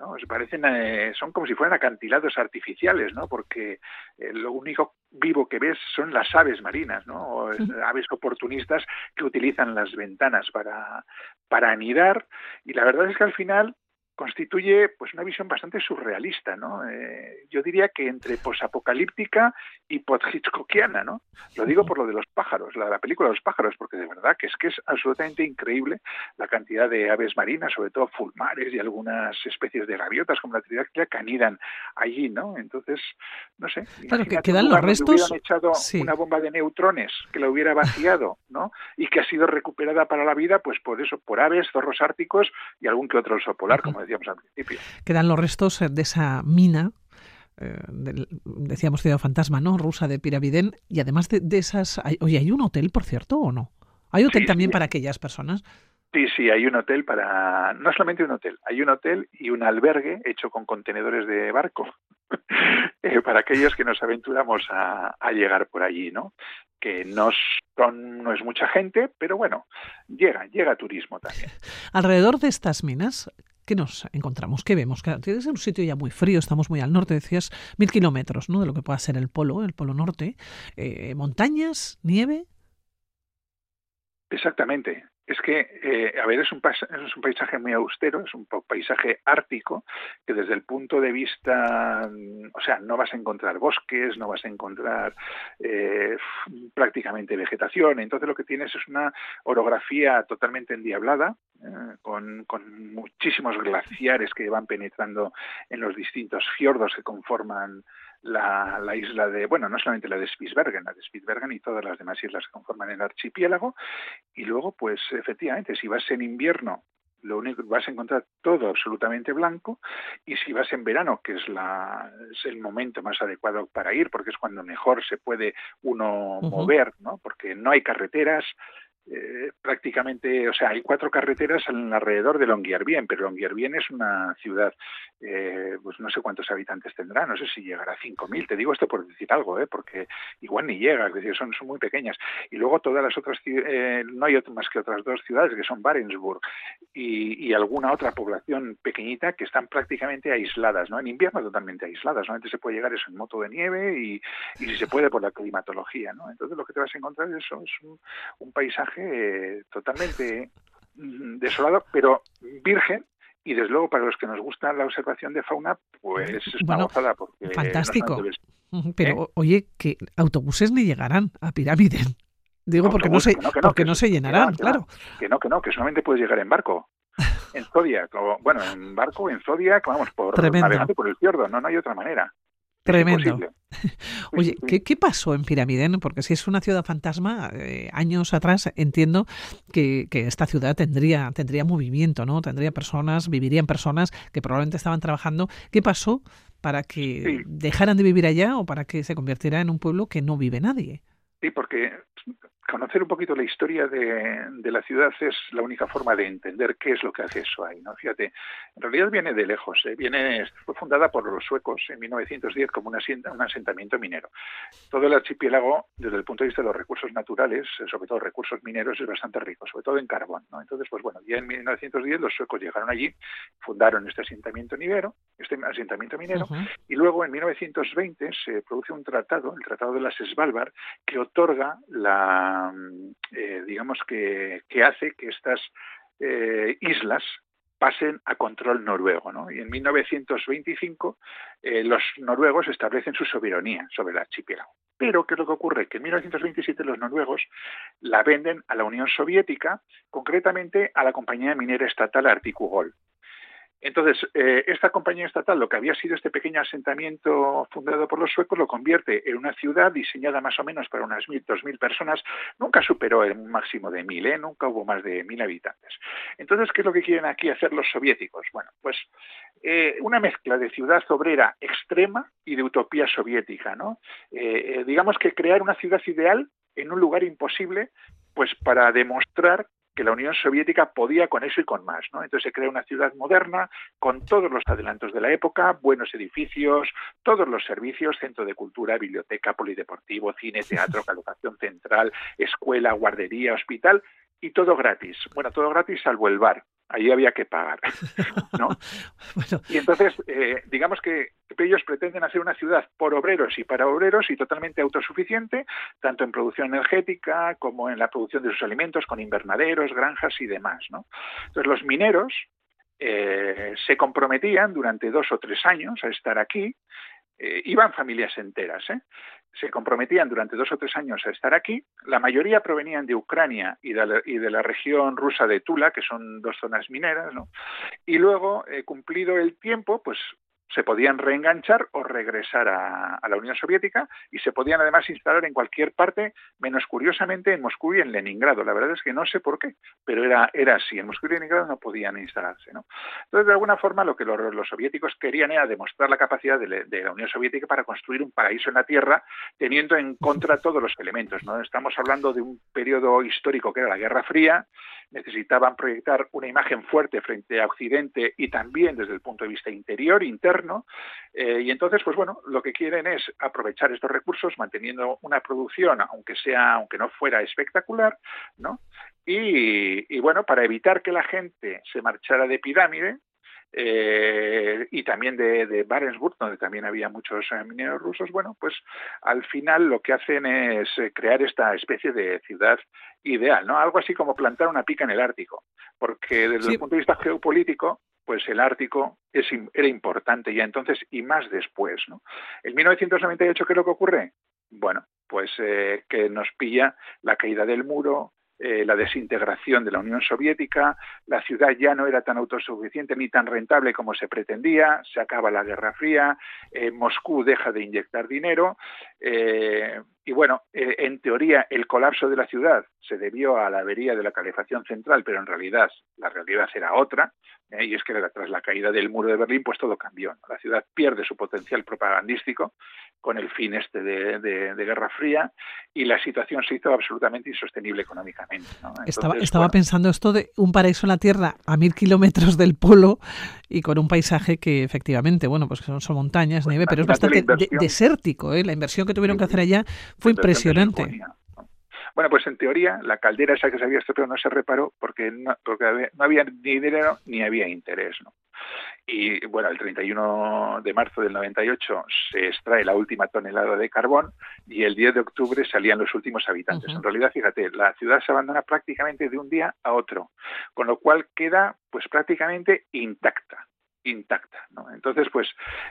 ¿no? Se parecen, eh, son como si fueran acantilados artificiales, ¿no? Porque eh, lo único vivo que ves son las aves marinas, ¿no? aves oportunistas que utilizan las ventanas para, para anidar. Y la verdad es que al final constituye pues una visión bastante surrealista, ¿no? Eh, yo diría que entre posapocalíptica y post-hitchcockiana, ¿no? Lo digo por lo de los pájaros, la, la, película de los pájaros, porque de verdad que es que es absolutamente increíble la cantidad de aves marinas, sobre todo fulmares y algunas especies de gaviotas como la tridactia que anidan allí, ¿no? Entonces, no sé. Claro, que quedan los restos. hubieran echado una bomba de neutrones que la hubiera vaciado, ¿no? Y que ha sido recuperada para la vida, pues por eso, por aves, zorros árticos y algún que otro oso polar, como Quedan los restos eh, de esa mina eh, decíamos ciudad fantasma, ¿no? Rusa de Piraviden y además de, esas, oye, ¿hay un hotel, por cierto, o no? ¿Hay hotel también para aquellas personas? Sí, sí, hay un hotel para, no solamente un hotel, hay un hotel y un albergue hecho con contenedores de barco eh, para aquellos que nos aventuramos a, a, llegar por allí, ¿no? Que no, son, no es mucha gente, pero bueno, llega, llega turismo también. Alrededor de estas minas, ¿qué nos encontramos? ¿Qué vemos? Que tiene un sitio ya muy frío, estamos muy al norte, decías, mil kilómetros ¿no? de lo que pueda ser el polo, el polo norte. Eh, ¿Montañas? ¿Nieve? Exactamente. Es que, eh, a ver, es un, es un paisaje muy austero, es un paisaje ártico, que desde el punto de vista, mm, o sea, no vas a encontrar bosques, no vas a encontrar eh, prácticamente vegetación, entonces lo que tienes es una orografía totalmente endiablada, eh, con, con muchísimos glaciares que van penetrando en los distintos fiordos que conforman la, la, isla de, bueno, no solamente la de Spitsbergen, la de Spitsbergen y todas las demás islas que conforman el archipiélago. Y luego, pues efectivamente, si vas en invierno, lo único que vas a encontrar todo absolutamente blanco y si vas en verano, que es, la, es el momento más adecuado para ir, porque es cuando mejor se puede uno mover, ¿no? Porque no hay carreteras, eh, prácticamente, o sea, hay cuatro carreteras alrededor de Longyearbyen, pero Longyearbyen es una ciudad, eh, pues no sé cuántos habitantes tendrá, no sé si llegará a 5.000, te digo esto por decir algo, ¿eh? porque igual ni llega, es decir, son, muy pequeñas. Y luego todas las otras, eh, no hay más que otras dos ciudades, que son Barentsburg y, alguna otra población pequeñita que están prácticamente aisladas, ¿no? En invierno totalmente aisladas, solamente se puede llegar eso en moto de nieve y, si se puede por la climatología, ¿no? Entonces lo que te vas a encontrar es es un paisaje totalmente mm, desolado, pero virgen y desde luego para los que nos gusta la observación de fauna, pues es una gozada porque fantástico. Pero ¿Eh? oye, que autobuses ni llegarán a Pirámide. Digo porque no se porque no, se llenarán, claro. Que no, que no, que solamente puedes llegar en barco. En Zodiac, o, bueno, en barco, en Zodiac, vamos, por navegando por el fiordo, no, no hay otra manera. Tremendo. Oye, ¿qué, pasó en Piramiden? Porque si es una ciudad fantasma, eh, años atrás entiendo que, esta ciudad tendría, tendría movimiento, ¿no? Tendría personas, vivirían personas que probablemente estaban trabajando. ¿Qué pasó para que dejaran de vivir allá o para que se convirtiera en un pueblo que no vive nadie? Sí, porque conocer un poquito la historia de, de, la ciudad es la única forma de entender qué es lo que hace eso ahí, ¿no? Fíjate, en realidad viene de lejos, ¿eh? viene, fue fundada por los suecos en 1910 como un, un asentamiento minero. Todo el archipiélago, desde el punto de vista de los recursos naturales, eh, sobre todo recursos mineros, es bastante rico, sobre todo en carbón, ¿no? Entonces, pues bueno, ya en 1910 los suecos llegaron allí, fundaron este asentamiento minero, este asentamiento minero, y luego en 1920 se produce un tratado, el Tratado de las Svalbard, que otorga la, eh, digamos que, hace que estas eh, islas pasen a control noruego. ¿no? Y en 1925 eh, los noruegos establecen su soberanía sobre el archipiélago. Pero, ¿qué es lo que ocurre? Que en 1927 los noruegos la venden a la Unión Soviética, concretamente a la compañía minera estatal Articugol. Entonces, eh, esta compañía estatal, lo que había sido este pequeño asentamiento fundado por los suecos, lo convierte en una ciudad diseñada más o menos para unas mil, dos mil personas. Nunca superó el máximo de mil, ¿eh? nunca hubo más de mil habitantes. Entonces, ¿qué es lo que quieren aquí hacer los soviéticos? Bueno, pues eh, una mezcla de ciudad obrera extrema y de utopía soviética, ¿no? Eh, digamos que crear una ciudad ideal en un lugar imposible, pues para demostrar que la Unión Soviética podía con eso y con más. ¿no? Entonces se crea una ciudad moderna con todos los adelantos de la época, buenos edificios, todos los servicios, centro de cultura, biblioteca, polideportivo, cine, teatro, colocación central, escuela, guardería, hospital, y todo gratis. Bueno, todo gratis salvo el bar. Ahí había que pagar, ¿no? Y entonces, eh, digamos que ellos pretenden hacer una ciudad por obreros y para obreros y totalmente autosuficiente, tanto en producción energética como en la producción de sus alimentos, con invernaderos, granjas y demás, ¿no? Entonces, los mineros eh, se comprometían durante dos o tres años a estar aquí, eh, iban familias enteras, ¿eh? se comprometían durante dos o tres años a estar aquí. La mayoría provenían de Ucrania y de la, región rusa de Tula, que son dos zonas mineras, ¿no? Y luego, eh, cumplido el tiempo, pues se podían reenganchar o regresar a, la Unión Soviética y se podían además instalar en cualquier parte, menos curiosamente en Moscú y en Leningrado. La verdad es que no sé por qué, pero era, era así. En Moscú y Leningrado no podían instalarse. ¿no? Entonces, de alguna forma, lo que los, soviéticos querían era demostrar la capacidad de, de, la Unión Soviética para construir un paraíso en la Tierra, teniendo en contra todos los elementos. ¿no? Estamos hablando de un periodo histórico que era la Guerra Fría, necesitaban proyectar una imagen fuerte frente a Occidente y también desde el punto de vista interior, interno, eh, y entonces, pues bueno, lo que quieren es aprovechar estos recursos manteniendo una producción, aunque sea, aunque no fuera espectacular, ¿no? Y, y bueno, para evitar que la gente se marchara de pirámide, eh, y también de, de, Barentsburg, donde también había muchos eh, mineros rusos, bueno, pues al final lo que hacen es eh, crear esta especie de ciudad ideal, ¿no? Algo así como plantar una pica en el Ártico, porque desde el punto de vista geopolítico, pues el Ártico es, era importante ya entonces y más después, ¿no? En 1998, ¿qué es lo que ocurre? Bueno, pues eh, que nos pilla la caída del muro, eh, la desintegración de la Unión Soviética, la ciudad ya no era tan autosuficiente ni tan rentable como se pretendía, se acaba la Guerra Fría, eh, Moscú deja de inyectar dinero eh, y bueno, en teoría el colapso de la ciudad se debió a la avería de la calefacción central, pero en realidad la realidad era otra, y es que tras la caída del muro de Berlín, pues todo cambió. La ciudad pierde su potencial propagandístico con el fin este de, Guerra Fría y la situación se hizo absolutamente insostenible económicamente. estaba estaba pensando esto de un paraíso en la Tierra a mil kilómetros del polo y con un paisaje que efectivamente, bueno, pues son, son montañas, nieve, pero es bastante desértico. ¿eh? La inversión que tuvieron que hacer allá fue impresionante. Bueno, pues en teoría la caldera esa que se había estropeado no se reparó porque no, porque no había ni dinero ni había interés. ¿no? Y bueno, el 31 de marzo del 98 se extrae la última tonelada de carbón y el 10 de octubre salían los últimos habitantes. En realidad, fíjate, la ciudad se abandona prácticamente de un día a otro, con lo cual queda pues prácticamente intacta intacta. ¿no? Entonces, pues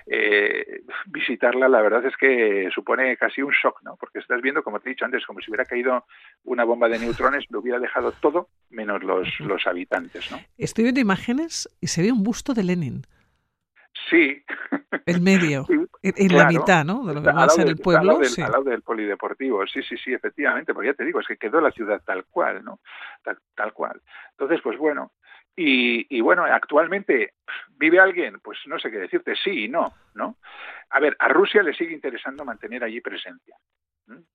eh, visitarla la verdad es que supone casi un shock, ¿no? porque estás viendo, como te he dicho antes, como si hubiera caído una bomba de neutrones, lo hubiera dejado todo menos los, los habitantes. ¿no? Estoy viendo imágenes y se ve un busto de Lenin. Sí. El medio, en, la mitad, ¿no? De lo que va a ser el pueblo. Al lado, del, polideportivo, sí, sí, sí, efectivamente, porque ya te digo, es que quedó la ciudad tal cual, ¿no? tal cual. Entonces, pues bueno, y, bueno, actualmente vive alguien, pues no sé qué decirte, sí y no, ¿no? A ver, a Rusia le sigue interesando mantener allí presencia.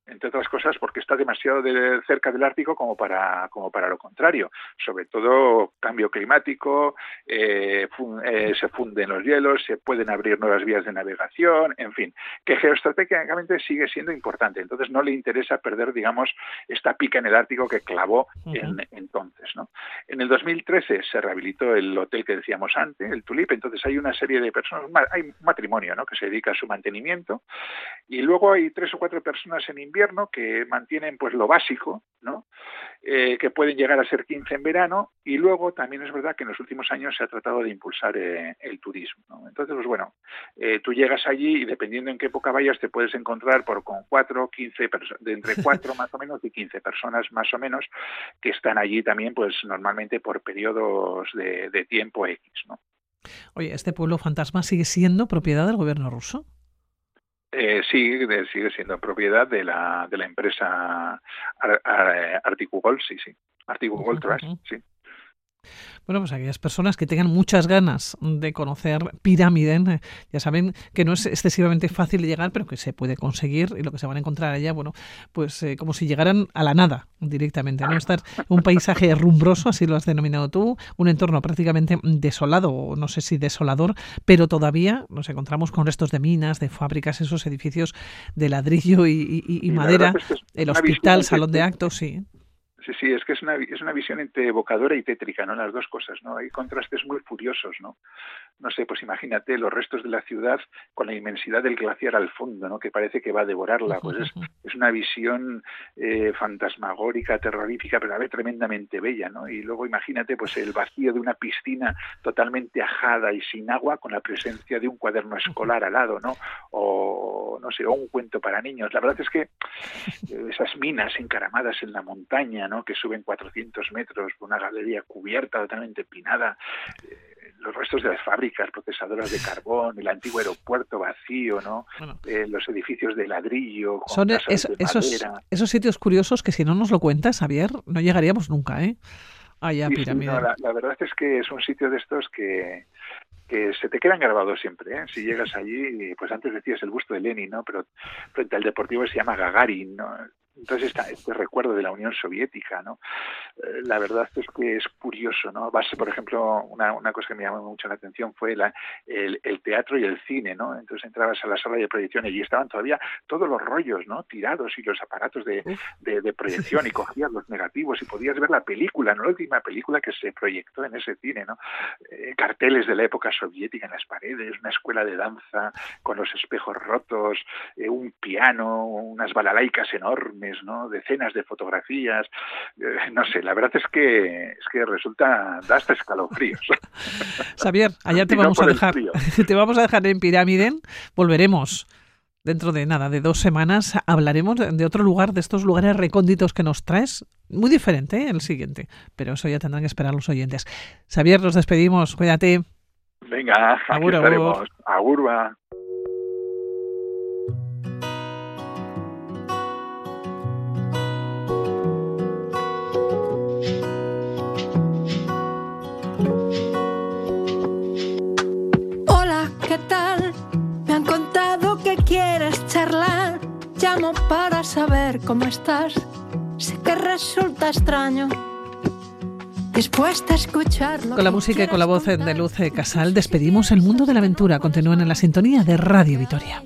Entre otras cosas porque está demasiado cerca del Ártico como para, como para lo contrario. Sobre todo cambio climático, eh, eh, se funden los hielos, se pueden abrir nuevas vías de navegación, en fin, que geoestratégicamente sigue siendo importante. Entonces no le interesa perder, digamos, esta pica en el Ártico que clavó en, entonces. ¿no? En el 2013 se rehabilitó el hotel que decíamos antes, el Tulip, entonces hay una serie de personas, hay un matrimonio ¿no? que se dedica a su mantenimiento y luego hay tres o cuatro personas en invierno que mantienen pues lo básico, ¿no? Eh, que pueden llegar a ser 15 en verano y luego también es verdad que en los últimos años se ha tratado de impulsar eh, el turismo. Entonces, pues bueno, eh, tú llegas allí y dependiendo en qué época vayas te puedes encontrar por con 4, 15, de entre 4 más o menos y 15 personas más o menos que están allí también pues normalmente por periodos de, de tiempo X, ¿no? Oye, ¿este pueblo fantasma sigue siendo propiedad del gobierno ruso? Eh, sí, sigue siendo propiedad de la, de la empresa Articugol, sí, sí. Articugol Trust, sí. Bueno, pues aquellas personas que tengan muchas ganas de conocer Pirámide, eh, ya saben que no es excesivamente fácil de llegar, pero que se puede conseguir y lo que se van a encontrar allá, bueno, pues eh, como si llegaran a la nada directamente, ¿no? Estar un paisaje rumbroso, así lo has denominado tú, un entorno prácticamente desolado, o no sé si desolador, pero todavía nos encontramos con restos de minas, de fábricas, esos edificios de ladrillo y, madera, el hospital, salón de actos, sí. Sí, sí, es que es una, es una visión entre evocadora y tétrica, ¿no? Las dos cosas, ¿no? Hay contrastes muy furiosos, ¿no? No sé, pues imagínate los restos de la ciudad con la inmensidad del glaciar al fondo, ¿no? Que parece que va a devorarla. Pues es, es una visión eh, fantasmagórica, terrorífica, pero a vez tremendamente bella, ¿no? Y luego imagínate, pues el vacío de una piscina totalmente ajada y sin agua con la presencia de un cuaderno escolar al lado, ¿no? O, no sé, o un cuento para niños. La verdad es que eh, esas minas encaramadas en la montaña, ¿no? que suben 400 metros, una galería cubierta, totalmente empinada, eh, los restos de las fábricas procesadoras de carbón, el antiguo aeropuerto vacío, ¿no? Eh, los edificios de ladrillo. Son esos, esos sitios curiosos que si no nos lo cuentas, Javier, no llegaríamos nunca, ¿eh? Allá, la, la, verdad es que es un sitio de estos que, que se te quedan grabados siempre. ¿eh? Si llegas allí, pues antes decías el busto de Lenin, ¿no? Pero frente al Deportivo se llama Gagarin, ¿no? Entonces, está este recuerdo de la Unión Soviética, ¿no? Eh, la verdad es que es curioso, ¿no? Base, por ejemplo, una, una cosa que me llamó mucho la atención fue la, el, el, teatro y el cine, ¿no? Entonces entrabas a la sala de proyección y estaban todavía todos los rollos, ¿no? Tirados y los aparatos de, de, proyección y cogías los negativos y podías ver la película, ¿no? La última película que se proyectó en ese cine, ¿no? Eh, carteles de la época soviética en las paredes, una escuela de danza con los espejos rotos, eh, un piano, unas balalaicas enormes, ¿no? Decenas de fotografías, eh, no sé, la verdad es que es que resulta da hasta escalofríos. Xavier, allá te vamos a dejar, te vamos a dejar en Pirámide, volveremos dentro de nada, de dos semanas, hablaremos de otro lugar, de estos lugares recónditos que nos traes. Muy diferente ¿eh? el siguiente, pero eso ya tendrán que esperar los oyentes. Xavier, nos despedimos, cuídate. Venga, aquí estaremos. Agurba. para saber cómo estás. Sé que resulta extraño. Dispuesta a escucharlo. Con la música y con la voz de Luz Casal despedimos el mundo de la aventura. Continúen en la sintonía de Radio Vitoria.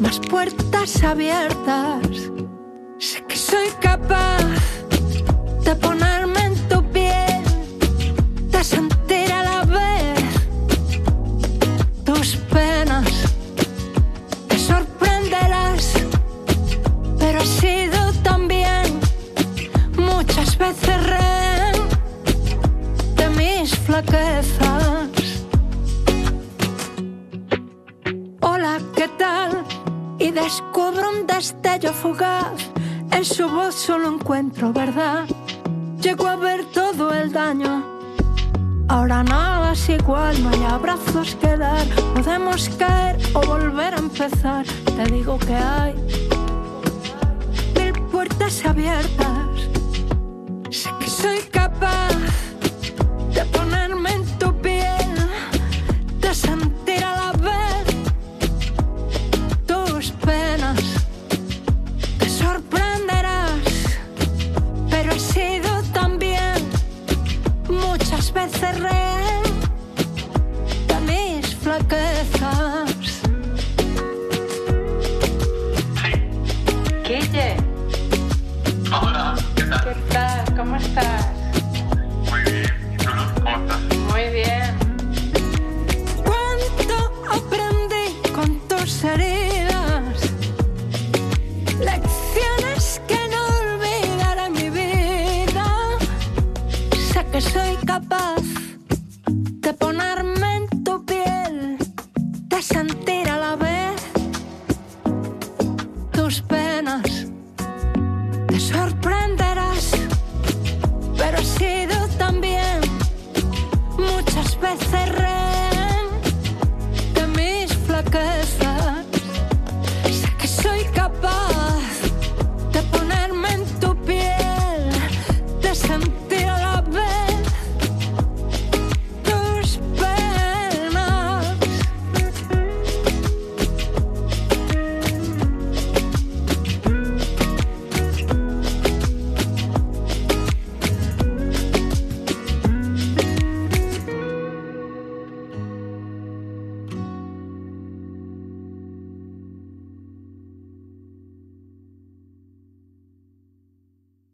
Más puertas abiertas. Sé que soy capaz de ponerme descubro un destello fugaz. En su voz solo encuentro verdad. Llego a ver todo el daño. Ahora nada es igual, no hay abrazos que dar. Podemos caer o volver a empezar. Te digo que hay puertas abiertas. Sé que soy capaz